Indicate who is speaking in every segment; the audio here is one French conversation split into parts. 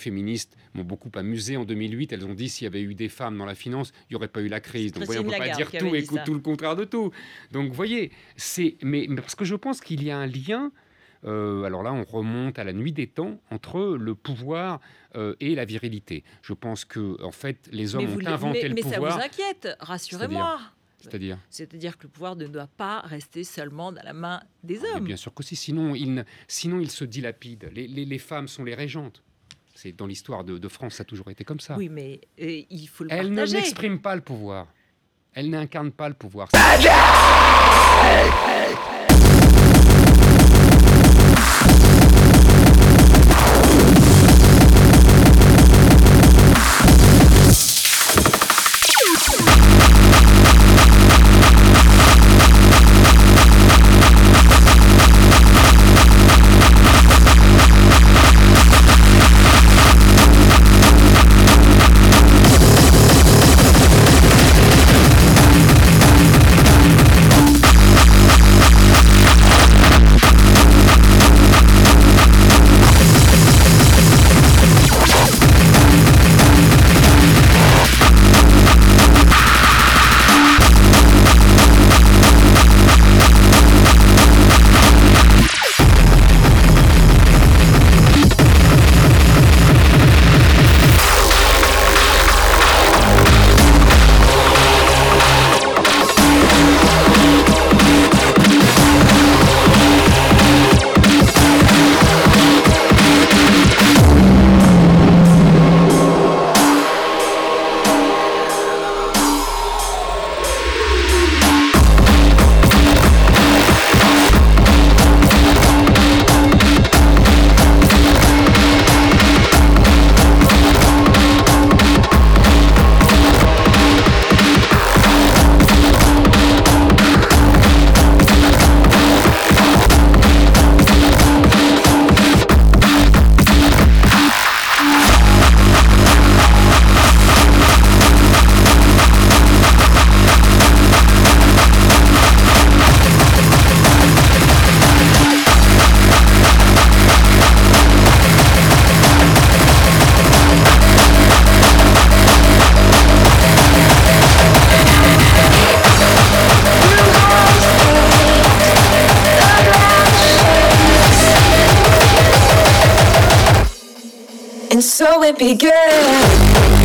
Speaker 1: féministes m'ont beaucoup amusé en 2008. Elles ont dit s'il y avait eu des femmes dans la finance, il n'y aurait pas eu la crise. Donc, voyez, on ne peut pas dire tout et tout le contraire de tout. Donc, vous voyez, c'est. Mais, parce que je pense qu'il y a un lien. Euh, alors là, on remonte à la nuit des temps entre le pouvoir euh, et la virilité. Je pense que, en fait, les hommes ont inventé le pouvoir.
Speaker 2: Mais ça vous inquiète, rassurez-moi.
Speaker 1: C'est-à-dire
Speaker 2: C'est-à-dire que le pouvoir ne doit pas rester seulement dans la main des ah, hommes.
Speaker 1: bien sûr que si, sinon il, sinon il se dilapide. Les, les, les femmes sont les régentes. C'est dans l'histoire de, France, ça a toujours été comme ça.
Speaker 2: Oui, mais euh, il faut le
Speaker 1: Elle
Speaker 2: partager.
Speaker 1: Elle n'exprime pas le pouvoir. Elle n'incarne pas le pouvoir.
Speaker 3: again.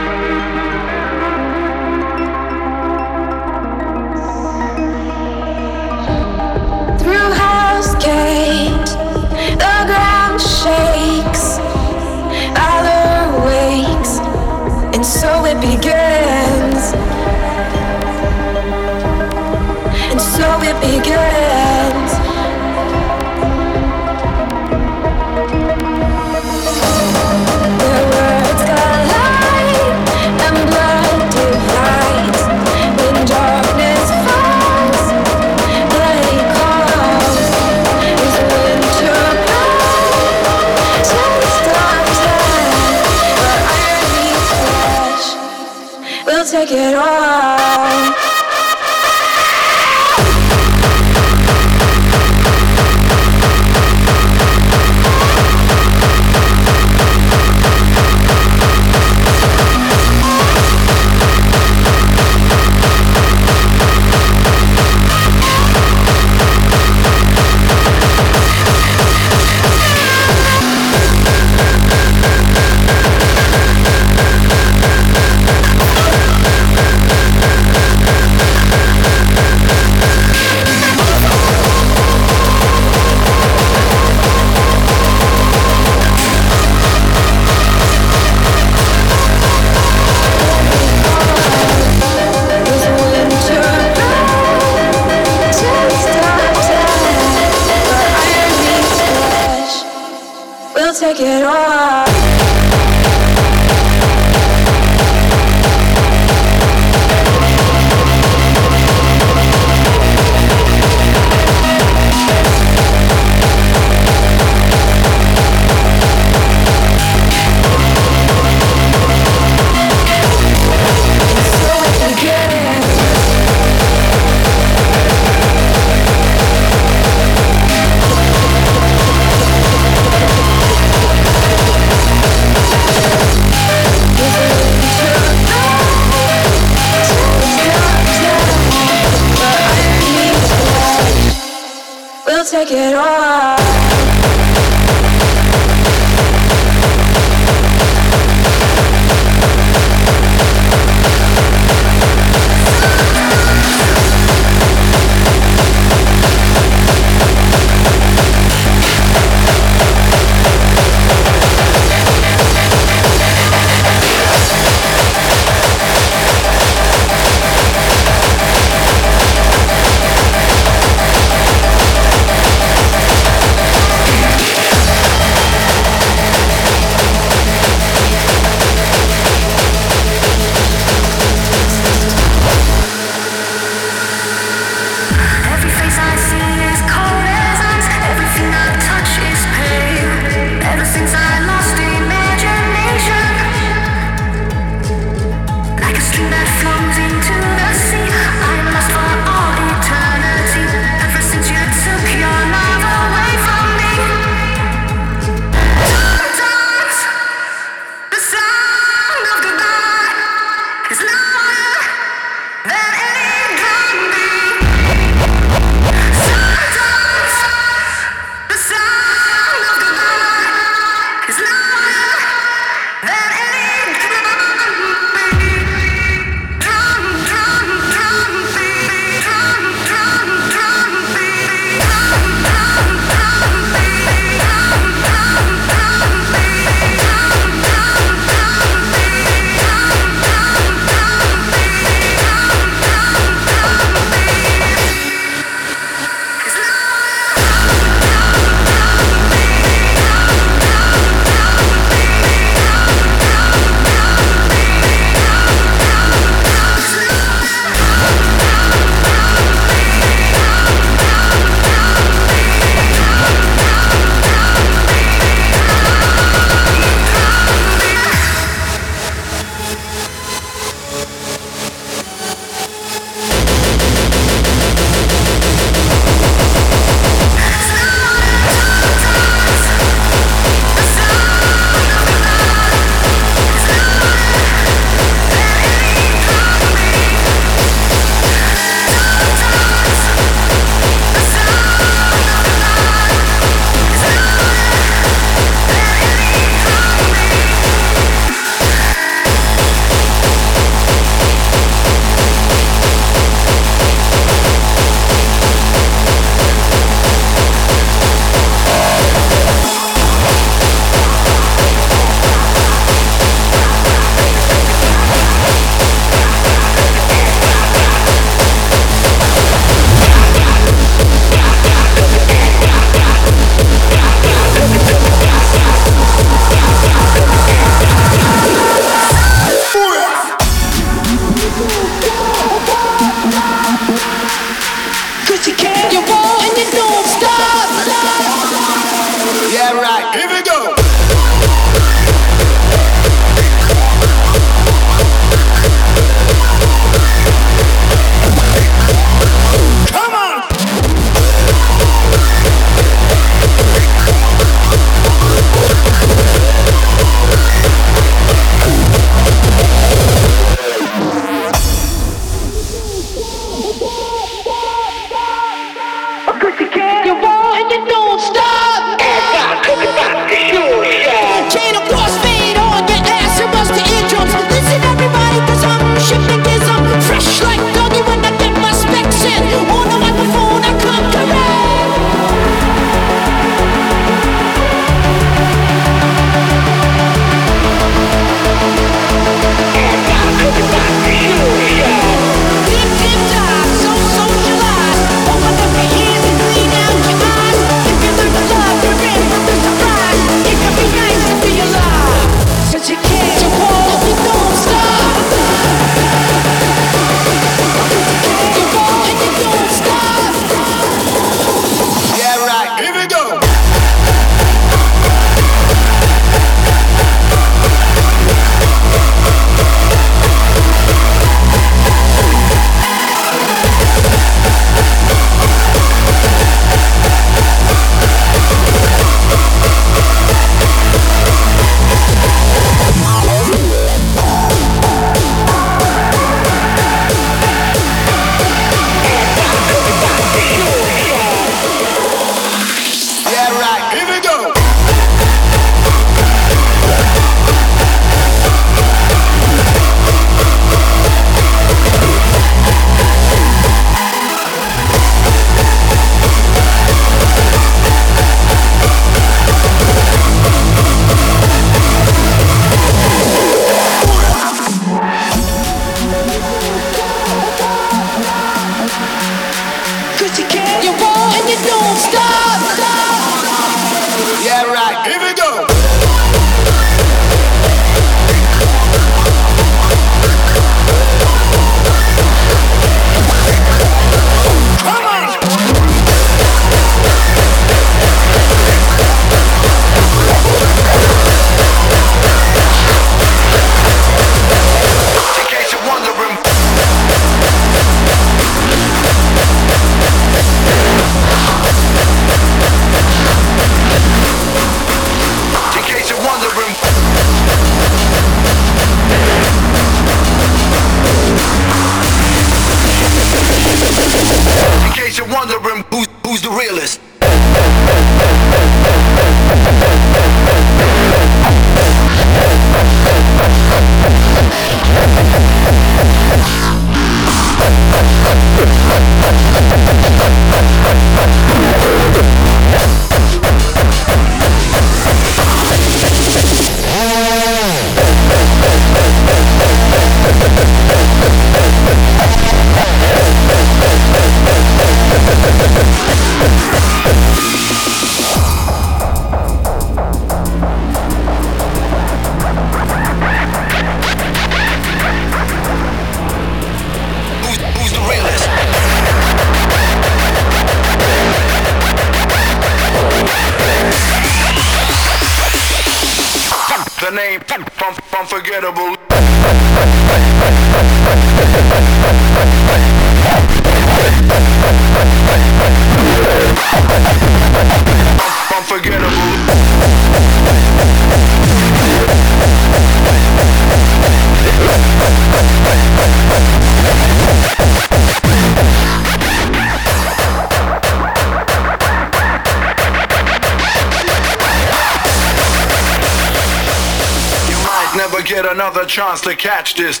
Speaker 3: Chance to catch this.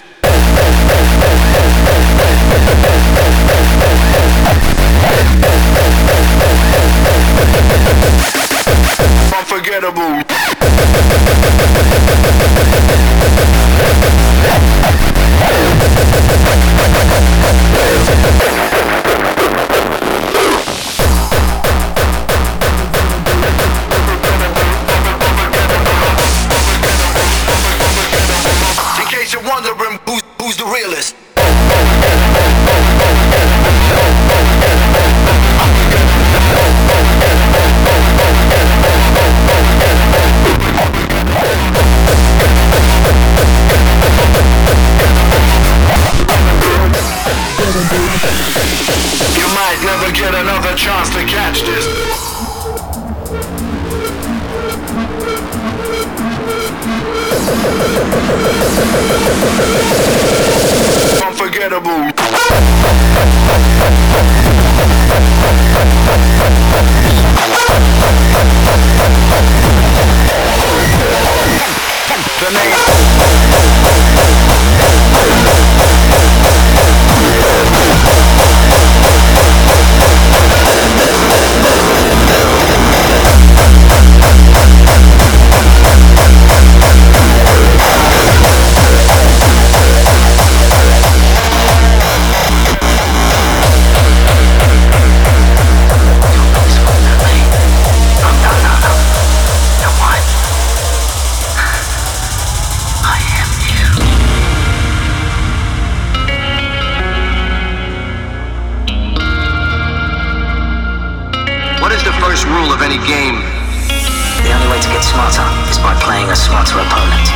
Speaker 3: a smarter opponent.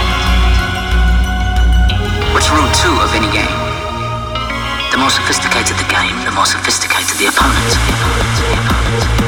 Speaker 3: What's
Speaker 4: rule two of any game? The
Speaker 5: more sophisticated the game, the more sophisticated the opponent. The opponent. The opponent.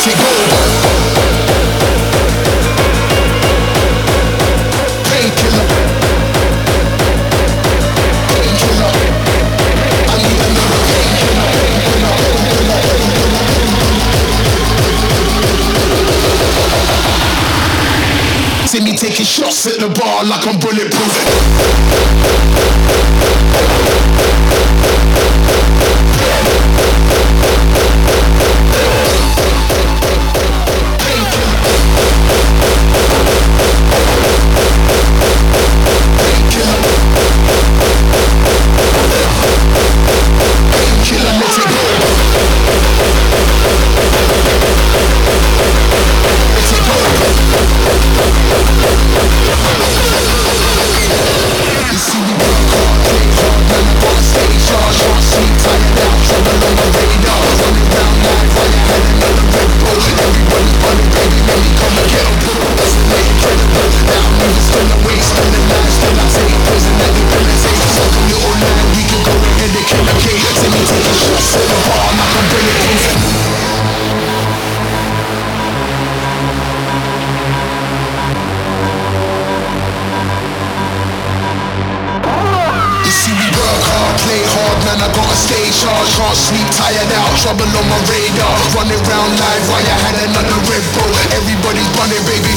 Speaker 5: dirty gold. Painkiller. See me taking shots at the bar like I'm bulletproof. stay can't sleep, tired out, trouble on my radar. Running round live while I had
Speaker 6: another Red Bull. Everybody's running, baby.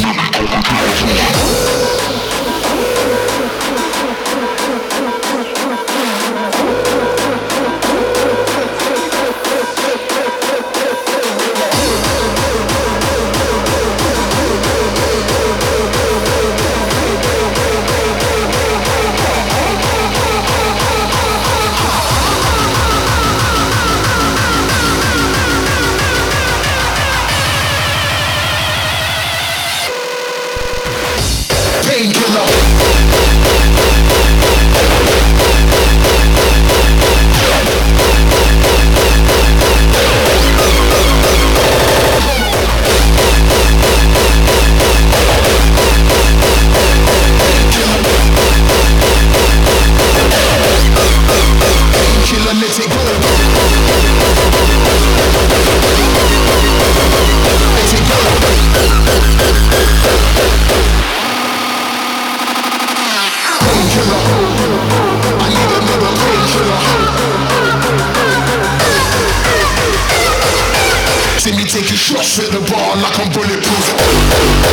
Speaker 5: painkiller. Taking shots at the bar like I'm bulletproof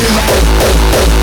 Speaker 5: Imagine